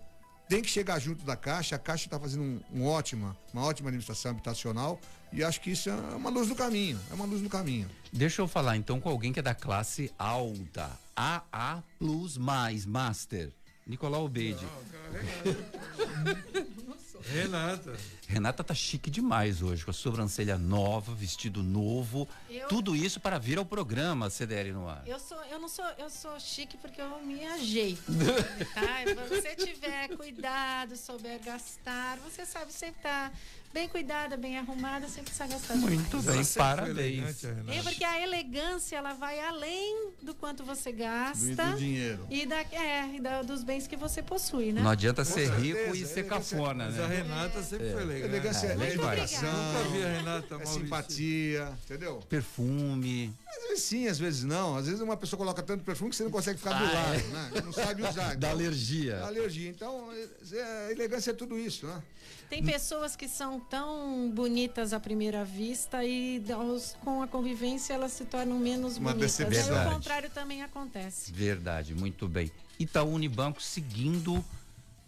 tem que chegar junto da Caixa, a Caixa está fazendo um, um ótima, uma ótima administração habitacional e acho que isso é uma luz do caminho, é uma luz do caminho. Deixa eu falar então com alguém que é da classe alta. AA Plus Mais Master. Nicolau Obeide. (laughs) Renata. Renata tá chique demais hoje, com a sobrancelha nova, vestido novo. Eu- Tudo isso para vir ao programa CDL no ar. Eu sou, eu não sou, eu sou chique porque eu me ajeito, (laughs) tá? Se você tiver cuidado, souber gastar, você sabe sempre tá bem cuidada, bem arrumada, sem precisar gastar Muito demais. bem, Você foi parabéns. elegante. É porque a elegância ela vai além do quanto você gasta Do- do dinheiro. e da, é, e da- dos bens que você possui, né? Não adianta ser certeza, rico e é ser cafona, Mas a né? Renata sempre foi elegante. Elegância É, é, muito educação, Nunca vi a Renata é mal vestida. simpatia, entendeu? Perfume. Às vezes sim, às vezes não. Às vezes uma pessoa coloca tanto perfume que você não consegue ficar do Ah, lado, é. né? Não sabe usar. (laughs) Da então- alergia. Da alergia. Então, é, elegância é tudo isso, né? Tem pessoas que são tão bonitas à primeira vista e com a convivência elas se tornam menos Uma bonitas. Aí decepção. o Verdade. contrário também acontece. Verdade, muito bem. Itaú Unibanco seguindo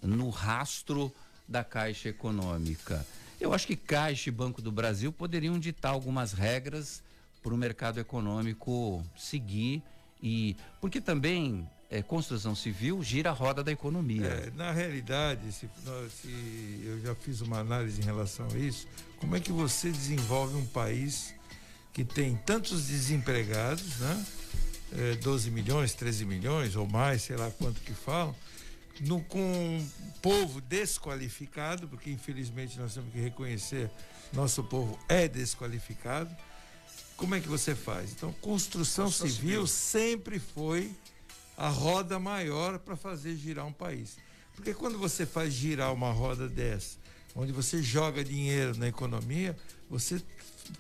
no rastro da Caixa Econômica. Eu acho que Caixa e Banco do Brasil poderiam ditar algumas regras para o mercado econômico seguir e porque também é, construção civil gira a roda da economia. É, na realidade, se, se eu já fiz uma análise em relação a isso, como é que você desenvolve um país que tem tantos desempregados, né? É, 12 milhões, 13 milhões ou mais, sei lá quanto que falam, no, com um povo desqualificado, porque infelizmente nós temos que reconhecer, nosso povo é desqualificado. Como é que você faz? Então, construção, Construção civil, civil. sempre foi a roda maior para fazer girar um país. Porque quando você faz girar uma roda dessa, onde você joga dinheiro na economia, você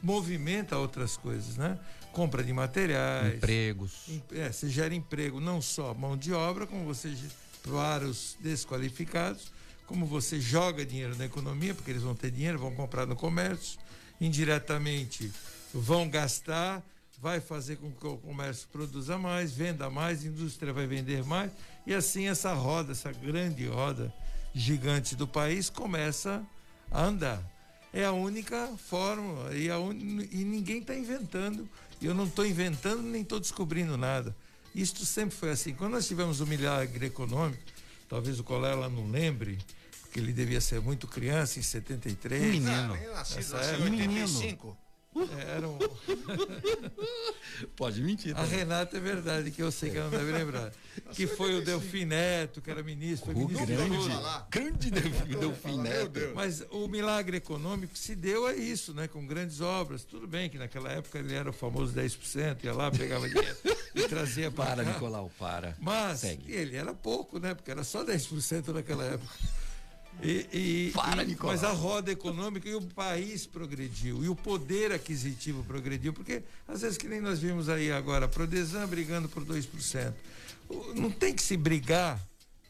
movimenta outras coisas, né? Compra de materiais. Empregos. em- É, você gera emprego não só mão de obra, como você para os desqualificados, como você joga dinheiro na economia, porque eles vão ter dinheiro, vão comprar no comércio, indiretamente vão gastar, vai fazer com que o comércio produza mais, venda mais, a indústria vai vender mais, e assim essa roda, essa grande roda gigante do país começa a andar. É a única fórmula e, a un- e ninguém está inventando. Eu não estou inventando nem estou descobrindo nada. Isto sempre foi assim. Quando nós tivemos o milagre econômico, talvez o Colela não lembre, porque ele devia ser muito criança em 73. Um menino. Ah, nem nascido, Essa nasceu época. em 85. É, Era um... (laughs) Pode mentir. A Renata é verdade, que eu sei que ela não deve lembrar. Que foi o Delfim Neto, que era ministro, foi O ministro de grande, grande Delfim (laughs) Neto. Mas o milagre econômico se deu a isso, né? Com grandes obras. Tudo bem que naquela época ele era o famoso 10%, ia lá, pegava dinheiro (laughs) e trazia para Para, cá. Nicolau, para. Mas Segue. ele era pouco, né? Porque era só 10% naquela época. E, e- Para, e- mas a roda econômica e o país progrediu, e o poder aquisitivo progrediu, porque às vezes que nem nós vimos aí agora, a Prodesan brigando por 2%. O- Não tem que se brigar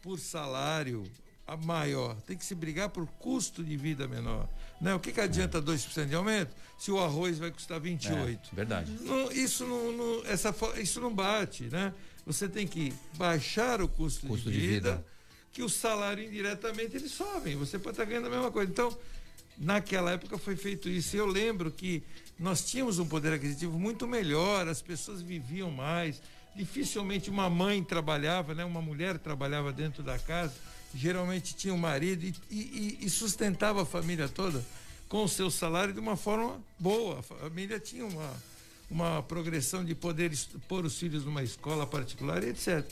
por salário a maior, tem que se brigar por custo de vida menor. Né? O que, que adianta 2% de aumento se o arroz vai custar 28%? É, verdade. Não, isso não, não- essa, isso não bate, né? Você tem que baixar o custo, Custo de, de vida, vida. Que o salário indiretamente eles sobem. Você pode estar ganhando a mesma coisa. Então, naquela época foi feito isso. Eu lembro que nós tínhamos um poder aquisitivo muito melhor, as pessoas viviam mais. Dificilmente uma mãe trabalhava, né? Uma mulher trabalhava dentro da casa. Geralmente tinha um marido e, e- e sustentava a família toda com o seu salário de uma forma boa. A família tinha uma, uma progressão de poder pôr os filhos numa escola particular etc.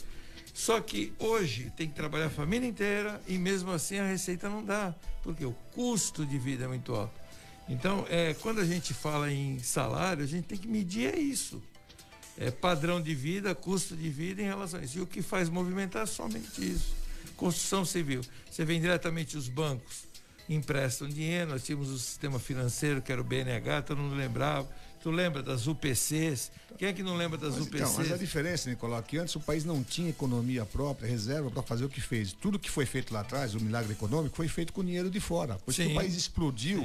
Só que hoje tem que trabalhar a família inteira e mesmo assim a receita não dá, porque o custo de vida é muito alto. Então, é, quando a gente fala em salário, a gente tem que medir é isso. É padrão de vida, custo de vida em relação a isso. E o que faz movimentar é somente isso. Construção civil. Você vê diretamente os bancos emprestam dinheiro, nós tínhamos o sistema financeiro, que era o BNH, todo mundo lembrava. Tu lembra das UPCs? Quem é que não lembra das Mas, UPCs? então, mas a diferença, Nicolau, é que antes o país não tinha economia própria, reserva para fazer o que fez. Tudo que foi feito lá atrás, o milagre econômico, foi feito com dinheiro de fora. Por isso o país explodiu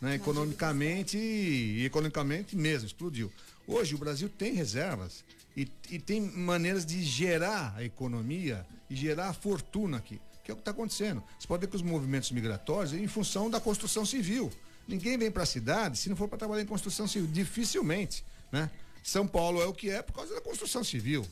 né, economicamente e, e economicamente mesmo, explodiu. Hoje o Brasil tem reservas e, e tem maneiras de gerar a economia e gerar a fortuna aqui, que é o que está acontecendo. Você pode ver que os movimentos migratórios é em função da construção civil. Ninguém vem para a cidade se não for para trabalhar em construção civil, dificilmente, né? São Paulo é o que é por causa da construção civil.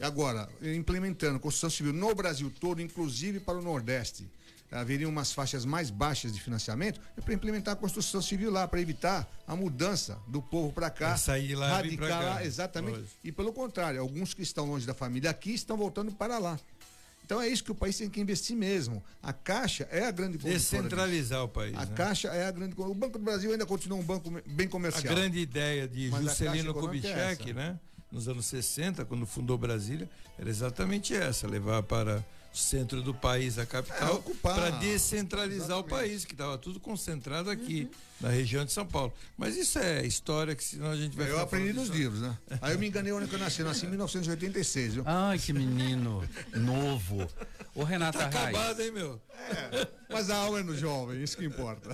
Agora, implementando construção civil no Brasil todo, inclusive para o Nordeste, haveriam umas faixas mais baixas de financiamento, é para implementar a construção civil lá, para evitar a mudança do povo para cá. É sair lá radicar lá, exatamente. E pelo contrário, alguns que estão longe da família aqui estão voltando para lá. Então é isso que o país tem que investir mesmo. A Caixa é a grande disso. Descentralizar o país. A né? Caixa é a grande. O Banco do Brasil ainda continua um banco bem A comercial. grande ideia de Mas a Juscelino é Kubitschek, essa. né? Nos anos 60, quando fundou Brasília, era exatamente essa, levar para centro do país, a É, capital, ocupar. para descentralizar o país, que estava tudo concentrado aqui, na região de São Paulo. Mas isso é história que senão a gente vai Eu aprendi nos disso. livros, né? Aí eu me enganei o ano que eu nasci, eu nasci em 1986, viu? Ai, que menino novo. Ô, Renata Tá Reis. acabado, hein, meu? Mas a alma é no jovem, isso que importa.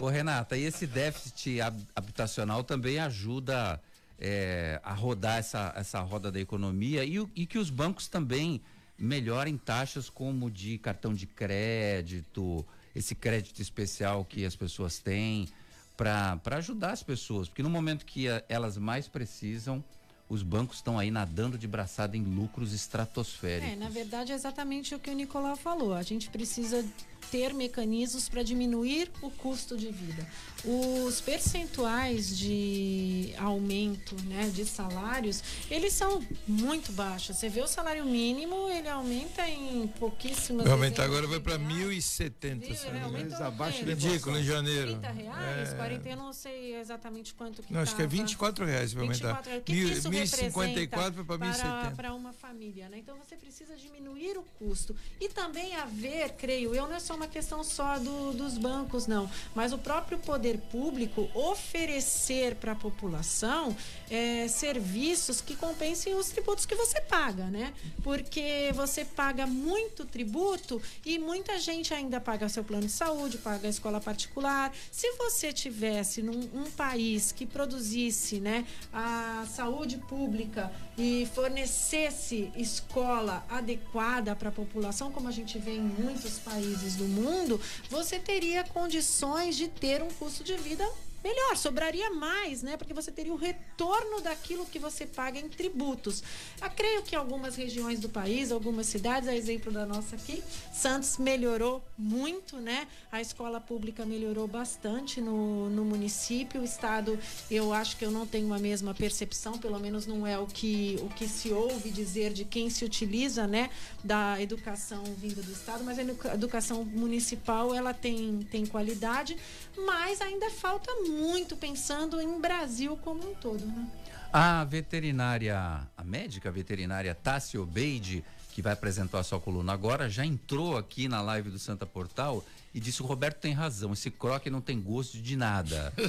Ô, Renata, e esse déficit hab- habitacional também ajuda é, a rodar essa, essa roda da economia e, o- e que os bancos também melhorem taxas como de cartão de crédito, esse crédito especial que as pessoas têm para ajudar as pessoas, porque no momento que a- elas mais precisam, os bancos estão aí nadando de braçada em lucros estratosféricos. É, na verdade é exatamente o que o Nicolau falou. A gente precisa ter mecanismos para diminuir o custo de vida. Os percentuais de aumento né, de salários, eles são muito baixos. Você vê o salário mínimo, ele aumenta em pouquíssimas Vai aumentar agora, vai de para reais. 1.070. Viu? se Ele não me engano. aumentou abaixo quê? Ridículo em janeiro. 30 reais? É. 40, eu não sei exatamente quanto que Não, acho que é tava. 24 reais vai aumentar. 24 reais. O que, Mil- que isso 1054 representa para 1070. para uma família, né? Então você precisa diminuir o custo e também haver, creio eu, não é só uma questão só do- dos bancos, não, mas o próprio poder público oferecer para a população eh, serviços que compensem os tributos que você paga, né? Porque você paga muito tributo e muita gente ainda paga seu plano de saúde, paga a escola particular. Se você tivesse num um país que produzisse, né, a saúde pública e fornecesse escola adequada para a população, como a gente vê em muitos países do mundo, você teria condições de ter um custo de vida melhor, sobraria mais, né? Porque você teria o retorno daquilo que você paga em tributos. Eu creio que algumas regiões do país, algumas cidades, a exemplo da nossa aqui, Santos melhorou muito, né? A escola pública melhorou bastante no, no município. O estado, eu acho que eu não tenho a mesma percepção, pelo menos não é o que, o que se ouve dizer de quem se utiliza, né? Da educação vinda do estado, mas a educa- educação municipal, ela tem, tem qualidade, mas ainda falta muito pensando em Brasil como um todo, né? A veterinária, a médica veterinária Tassi Obeide, que vai apresentar a sua coluna agora, já entrou aqui na live do Santa Portal e disse: o Roberto tem razão, esse croque não tem gosto de nada. (laughs)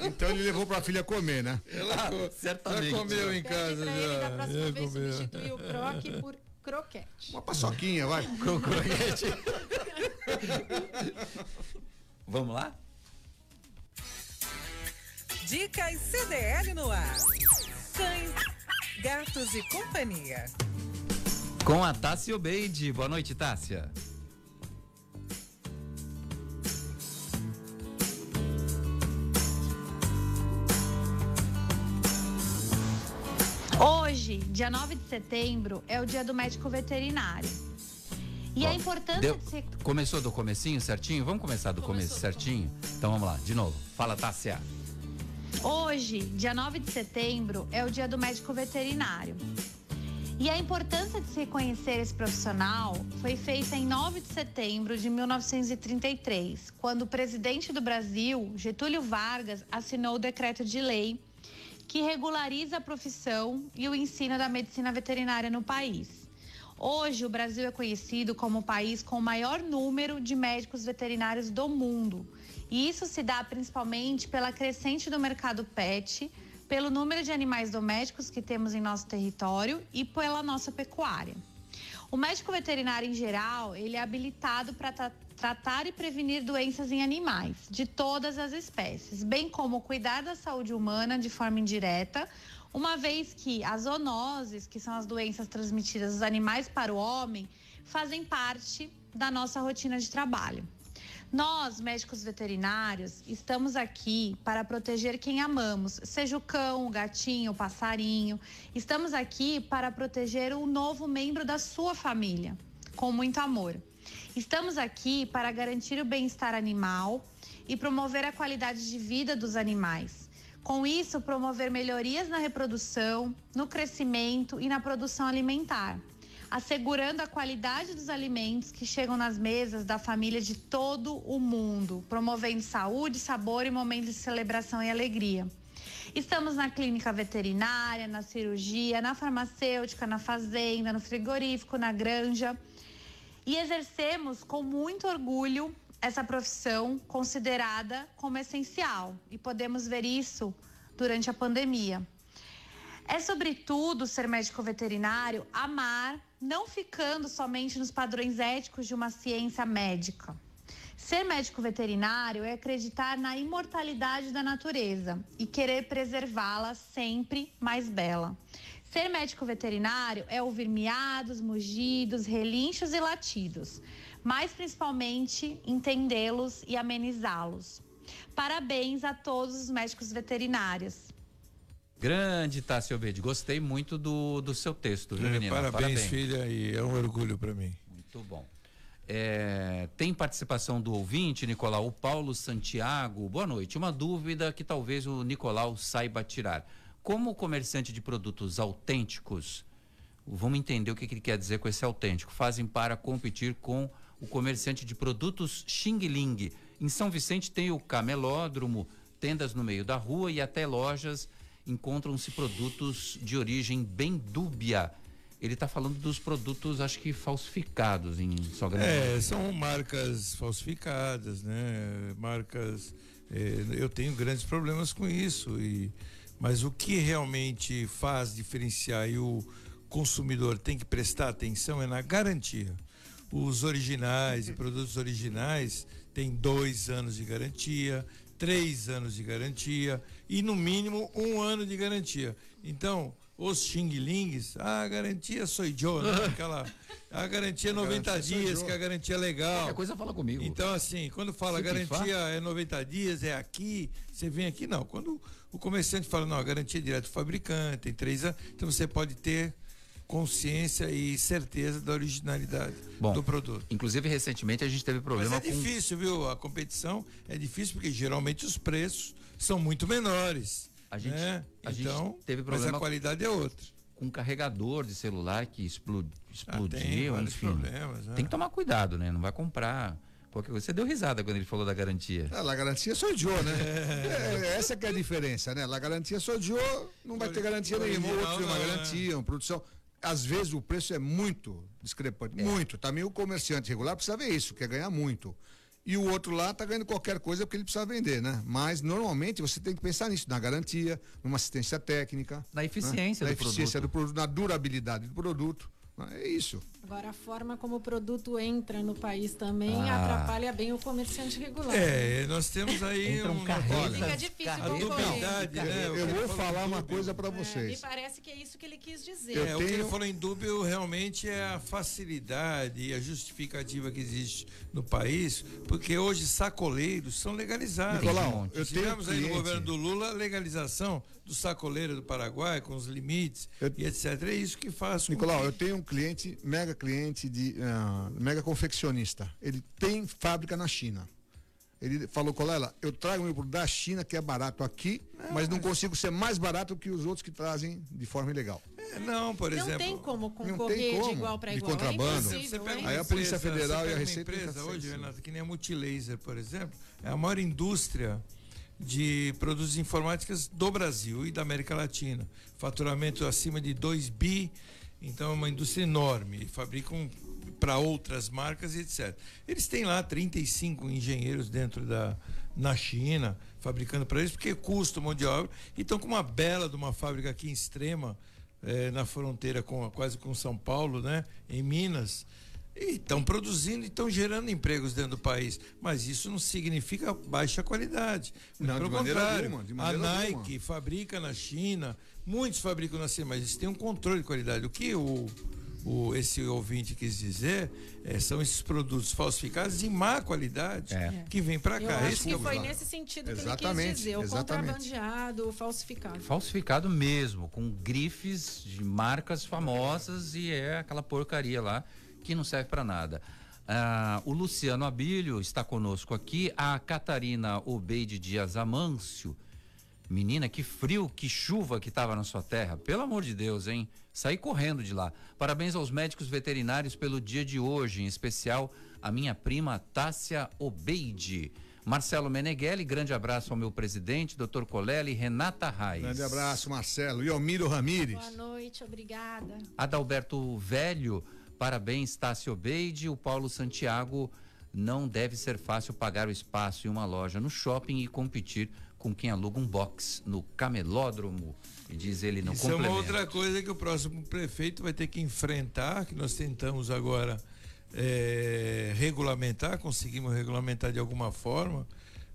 Então ele levou pra filha comer, né? (laughs) Ah, certamente. Já comeu em casa pra ele da já. próxima já vez comeu. substituir o croque por croquete. Uma paçoquinha, vai. (laughs) Croquete. Vamos lá? Dicas CDL no ar. Cães, gatos e companhia. Com a Tássia Obeide. Boa noite, Tássia. Hoje, dia 9 de setembro, é o dia do médico veterinário. E a Ó, importância deu- de ser. Começou do comecinho certinho? Vamos começar do começo certinho? Então vamos lá, de novo. Fala, Tássia. Hoje, dia 9 de setembro, é o dia do médico veterinário. E a importância de se reconhecer esse profissional foi feita em 9 de setembro de 1933, quando o presidente do Brasil, Getúlio Vargas, assinou o decreto de lei que regulariza a profissão e o ensino da medicina veterinária no país. Hoje, o Brasil é conhecido como o país com o maior número de médicos veterinários do mundo. E isso se dá principalmente pela crescente do mercado pet, pelo número de animais domésticos que temos em nosso território e pela nossa pecuária. O médico veterinário em geral, ele é habilitado para tratar e prevenir doenças em animais de todas as espécies, bem como cuidar da saúde humana de forma indireta, uma vez que as zoonoses, que são as doenças transmitidas dos animais para o homem, fazem parte da nossa rotina de trabalho. Nós, médicos veterinários, estamos aqui para proteger quem amamos, seja o cão, o gatinho, o passarinho. Estamos aqui para proteger o novo membro da sua família, com muito amor. Estamos aqui para garantir o bem-estar animal e promover a qualidade de vida dos animais. Com isso, promover melhorias na reprodução, no crescimento e na produção alimentar assegurando a qualidade dos alimentos que chegam nas mesas da família de todo o mundo, promovendo saúde, sabor e momentos de celebração e alegria. Estamos na clínica veterinária, na cirurgia, na farmacêutica, na fazenda, no frigorífico, na granja. E exercemos com muito orgulho essa profissão considerada como essencial. E podemos ver isso durante a pandemia. É, sobretudo, ser médico veterinário, amar, não ficando somente nos padrões éticos de uma ciência médica. Ser médico veterinário é acreditar na imortalidade da natureza e querer preservá-la sempre mais bela. Ser médico veterinário é ouvir miados, mugidos, relinchos e latidos, mas principalmente entendê-los e amenizá-los. Parabéns a todos os médicos veterinários. Grande Tássio Obede, gostei muito do, do seu texto, viu, É, menina? parabéns, filha, e é um orgulho para mim. Muito bom. É, tem participação do ouvinte, Nicolau, o Paulo Santiago. Boa noite. Uma dúvida que talvez o Nicolau saiba tirar. Como comerciante de produtos autênticos, vamos entender o que, que ele quer dizer com esse autêntico, fazem para competir com o comerciante de produtos Xing Ling. Em São Vicente tem o camelódromo, tendas no meio da rua e até lojas encontram-se produtos de origem bem dúbia. Ele está falando dos produtos, acho que falsificados em sua grande É, são marcas falsificadas, né? Marcas. é, eu tenho grandes problemas com isso. E, mas o que realmente faz diferenciar e o consumidor tem que prestar atenção é na garantia. Os originais e produtos originais têm dois anos de garantia, três anos de garantia e no mínimo um ano de garantia. Então, os Xing Lings, ah, a garantia sou Joe, né? (laughs) Aquela, a garantia é 90 garantia dias, que a garantia é legal. Qualquer coisa fala comigo. Então, assim, quando fala Se garantia é 90 dias, é aqui, você vem aqui, não. Quando o comerciante fala, não, a garantia é direto do fabricante, tem três anos, então você pode ter consciência e certeza da originalidade Bom, do produto. Inclusive, recentemente a gente teve Mas problema é com. difícil, viu? A competição é difícil porque geralmente os preços são muito menores. A gente, né? a gente então, teve mas problema a qualidade é outra. com um carregador de celular que explo- explodiu, Ah, tem enfim. problemas, né? Tem que tomar cuidado, né? Não vai comprar qualquer coisa. Você deu risada quando ele falou da garantia. Ah, La garantia sou Joe, né? É, essa que é a diferença, né? La garantia sou Joe, não vai ter garantia nenhuma. Outro tem uma garantia, uma produção. Às vezes o preço é muito discrepante, muito. Também o comerciante regular precisa ver isso, quer ganhar muito. E o outro lá está ganhando qualquer coisa porque ele precisa vender, né? Mas normalmente você tem que pensar nisso, na garantia, numa assistência técnica. Na eficiência né? do na eficiência do produto, na durabilidade do produto. É isso. Agora, a forma como o produto entra no país também Ah. atrapalha bem o comerciante regular. É, nós temos aí Entra um um carreta, Fica difícil a concorrer. dubiedade, né? Eu ele vou falar uma dúbio. coisa para Me vocês. parece que é isso que ele quis dizer. É, o que ele falou em dúvio realmente é a facilidade e a justificativa que existe no país, porque hoje sacoleiros são legalizados. Nicolau, eu tenho Tivemos aí no governo do Lula a legalização do sacoleiro do Paraguai, com os limites e etc. É isso que faz. com Nicolau, que- eu tenho um cliente, mega cliente de ah, mega confeccionista. Ele tem fábrica na China. Ele falou, Colela, eu trago meu produto da China, que é barato aqui, mas não consigo ser mais barato que os outros que trazem de forma ilegal. É, não, por Não exemplo. tem como Não concorrer tem como, de igual para de igual. contrabando. É Você pega é uma Aí a Polícia Federal e a pega uma Receita empresa hoje. Renato, que nem a Multilaser, por exemplo, é a maior indústria de produtos informáticos do Brasil e da América Latina. Faturamento acima de 2 bi, então é uma indústria enorme. Fabricam para outras marcas e etc. Eles têm lá 35 engenheiros dentro da na China, fabricando para eles, porque custo mão de obra, e estão com uma bela de uma fábrica aqui em Extrema, eh, na fronteira com quase com São Paulo, né? Em Minas. E estão produzindo e estão gerando empregos dentro do país. Mas isso não significa baixa qualidade. Não, de pelo maneira contrário. alguma, de a Nike alguma. fabrica na China, muitos fabricam na China, mas eles têm um controle de qualidade. O que o, o, esse ouvinte quis dizer é, são esses produtos falsificados de má qualidade que vêm para Eu cá. acho Esse que é o foi problema. nesse sentido que ele Exatamente, quis dizer, o exatamente. contrabandeado, o falsificado. Falsificado mesmo, com grifes de marcas famosas e é aquela porcaria lá que não serve para nada. Ah, o Luciano Abílio está conosco aqui, a Catarina Obeide Dias Amâncio. Menina, que frio, que chuva que estava na sua terra. Pelo amor de Deus, hein? Saí correndo de lá. Parabéns aos médicos veterinários pelo dia de hoje, em especial a minha prima Tássia Obeide. Marcelo Meneghelli, grande abraço ao meu presidente, Dr. Colelli, Renata Reis. Grande abraço, Marcelo. E Almiro Ramires. Boa noite, obrigada. Adalberto Velho, parabéns, Tássio Obeide. O Paulo Santiago, não deve ser fácil pagar o espaço em uma loja no shopping e competir com quem aluga um box no camelódromo. E diz ele no Isso é uma outra coisa que o próximo prefeito vai ter que enfrentar, que nós tentamos agora eh, regulamentar, conseguimos regulamentar de alguma forma,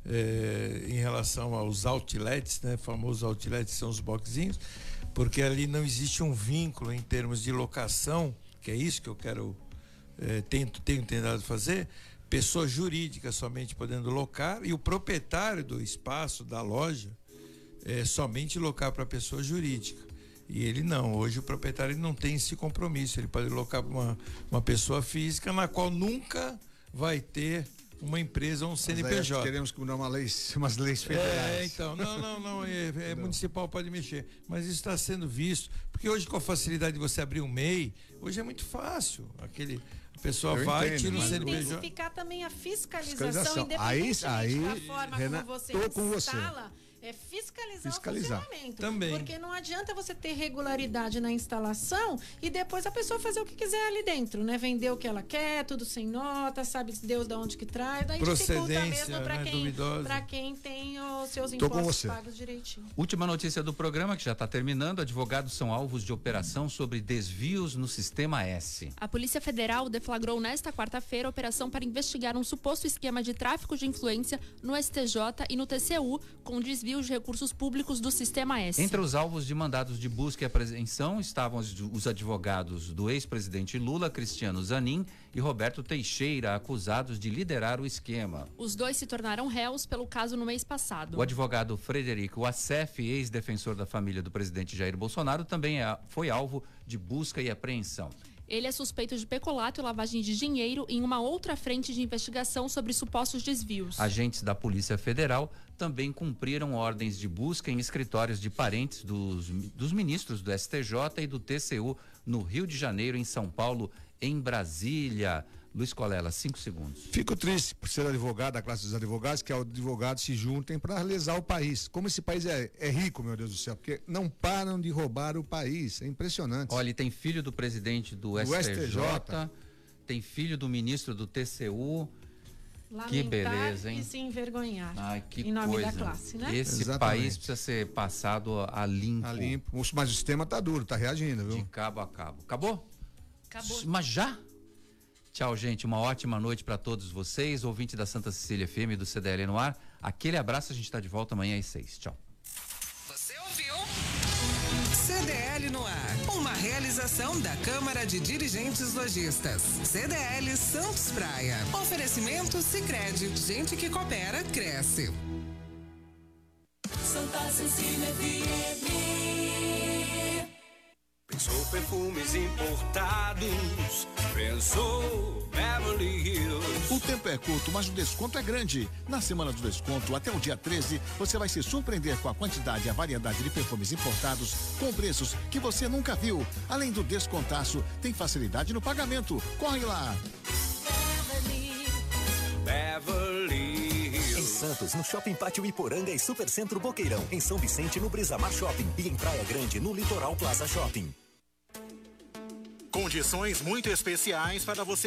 eh, em relação aos outlets, né? Famosos outlets são os boxinhos, porque ali não existe um vínculo em termos de locação, que é isso que eu quero, eh, tento, tenho tentado fazer, pessoa jurídica somente podendo locar e o proprietário do espaço, da loja, é, somente locar para pessoa jurídica. E ele não, hoje o proprietário não tem esse compromisso, ele pode locar para uma, uma pessoa física na qual nunca vai ter uma empresa ou um Mas aí CNPJ. acho que teremos que mudar uma lei, umas leis federais. É, então, não, não, não, é, é municipal pode mexer, mas isso está sendo visto, porque hoje com a facilidade de você abrir um MEI, hoje é muito fácil, aquele, a pessoa Eu vai, entendo, tira o mas- CNPJ. Intensificar também a fiscalização, Fiscalização. Aí- independentemente aí, da forma Renan, como você tô com você. É fiscalizar, Fiscalizar. o funcionamento. Também. Porque não adianta você ter regularidade na instalação e depois a pessoa fazer o que quiser ali dentro, né? Vender o que ela quer, tudo sem nota, sabe Deus de onde que traz. Daí dificulta Procedência, mesmo para né, quem, pra quem tem os seus Tô impostos pagos direitinho. Última notícia do programa, que já está terminando. Advogados são alvos de operação sobre desvios no Sistema S. A Polícia Federal deflagrou nesta quarta-feira a operação para investigar um suposto esquema de tráfico de influência no STJ e no TCU com de recursos públicos do Sistema S. Entre os alvos de mandados de busca e apreensão estavam os, os advogados do ex-presidente Lula, Cristiano Zanin e Roberto Teixeira, acusados de liderar o esquema. Os dois se tornaram réus pelo caso no mês passado. O advogado Frederico Assef, ex-defensor da família do presidente Jair Bolsonaro, também é- foi alvo de busca e apreensão. Ele é suspeito de peculato e lavagem de dinheiro em uma outra frente de investigação sobre supostos desvios. Agentes da Polícia Federal também cumpriram ordens de busca em escritórios de parentes dos, dos ministros do STJ e do TCU no Rio de Janeiro, em São Paulo, em Brasília. Luiz Colela, cinco segundos. Fico triste por ser advogado, da classe dos advogados, que advogados se juntem para realizar o país. Como esse país é, é rico, meu Deus do céu, porque não param de roubar o país. É impressionante. Olha, tem filho do presidente do, Do STJ, STJ. tem filho do ministro do TCU. Lamentar Que beleza, hein? E se envergonhar. Ai, que em nome coisa. da classe, né? Esse Exatamente. país precisa ser passado a limpo. A limpo. Mas o sistema tá duro, tá reagindo, viu? De cabo a cabo. Acabou? Acabou. Mas já? Tchau, gente. Uma ótima noite para todos vocês. Ouvinte da Santa Cecília FM e do CDL no ar. Aquele abraço. A gente está de volta amanhã às seis. Tchau. Você ouviu? CDL no ar. Realização da Câmara de Dirigentes Lojistas. CDL Santos Praia. Oferecimento Sicredi. Gente que coopera cresce. Santa Cecília. Pensou perfumes importados, pensou Beverly Hills. O tempo é curto, mas o desconto é grande. Na semana do desconto, até o dia 13, você vai se surpreender com a quantidade e a variedade de perfumes importados com preços que você nunca viu. Além do descontaço, tem facilidade no pagamento. Corre lá! Beverly Hills. Em Santos, no Shopping Pátio Iporanga e Supercentro Boqueirão. Em São Vicente, no Brisamar Shopping. E em Praia Grande, no Litoral Plaza Shopping. Condições muito especiais para você